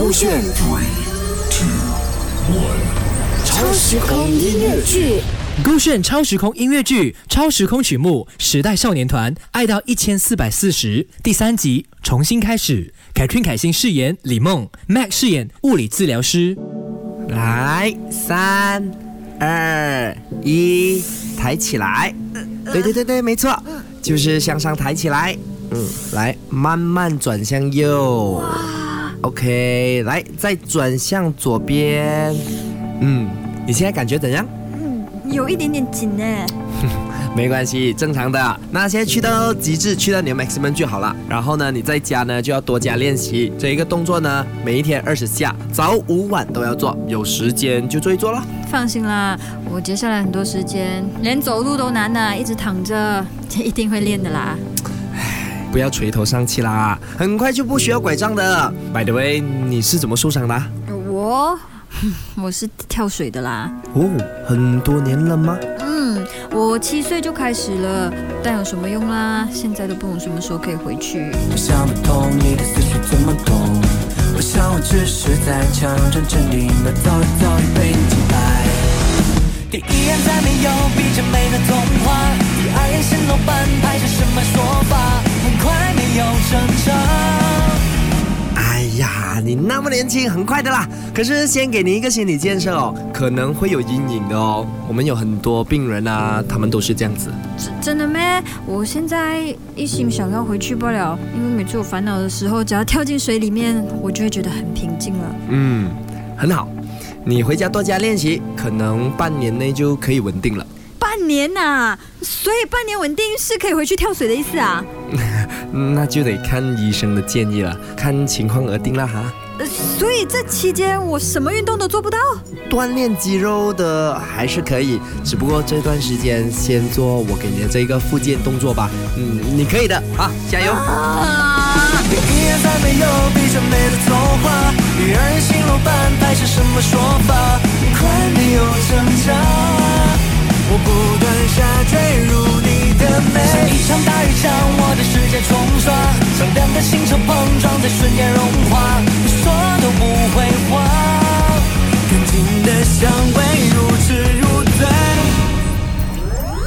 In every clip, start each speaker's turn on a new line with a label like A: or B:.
A: 勾选超时空音乐剧。
B: 勾选超时空音乐剧《超时空曲目》时代少年团爱到一千四百四十第三集重新开始。凯春凯欣饰演李梦，Mac 饰演物理治疗师。
C: 来，三、二、一，抬起来。对对对对，没错，就是向上抬起来。嗯，来，慢慢转向右。OK，来，再转向左边。嗯，你现在感觉怎样？
D: 嗯有一点点紧呢。
C: 没关系，正常的。那现在去到极致，去到你的 maximum 就好了。然后呢，你在家呢就要多加练习这一个动作呢，每一天二十下，早午晚都要做。有时间就做一做了。
D: 放心啦，我接下来很多时间连走路都难呢，一直躺着，一定会练的啦。
C: 不要垂头丧气啦，很快就不需要拐杖的。By the way，你是怎么受伤的？
D: 我，我是跳水的啦。
C: 哦，很多年了吗？
D: 嗯，我七岁就开始了，但有什么用啦？现在都不懂什么时候可以回去。
E: 我想不通你的思绪怎么懂，我想我只是在强装镇定的，早已早已被你击败。第一眼再没有比这美
C: 你那么年轻，很快的啦。可是先给你一个心理建设哦，可能会有阴影的哦。我们有很多病人啊，他们都是这样子。
D: 真真的咩？我现在一心想要回去不了，因为每次我烦恼的时候，只要跳进水里面，我就会觉得很平静了。
C: 嗯，很好。你回家多加练习，可能半年内就可以稳定了。
D: 半年呐、所以半年稳定是可以回去跳水的意思啊？
C: 那就得看医生的建议了，看情况而定了哈。
D: 呃所以这期间我什么运动都做不到。
C: 锻炼肌肉的还是可以，只不过这段时间先做我给你的这个复健动作吧。嗯，你可以的啊，加油！
D: 啊！
E: 第一眼再没有比这美的童话，第二眼心露半拍是什么说法？很快没有挣扎，我不断下坠入你的美。像一场大雨将我星球碰撞在瞬间融化，你说都不会话，干净的香味如痴如醉。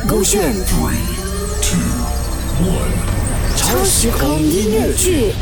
A: 勾选超时空音乐剧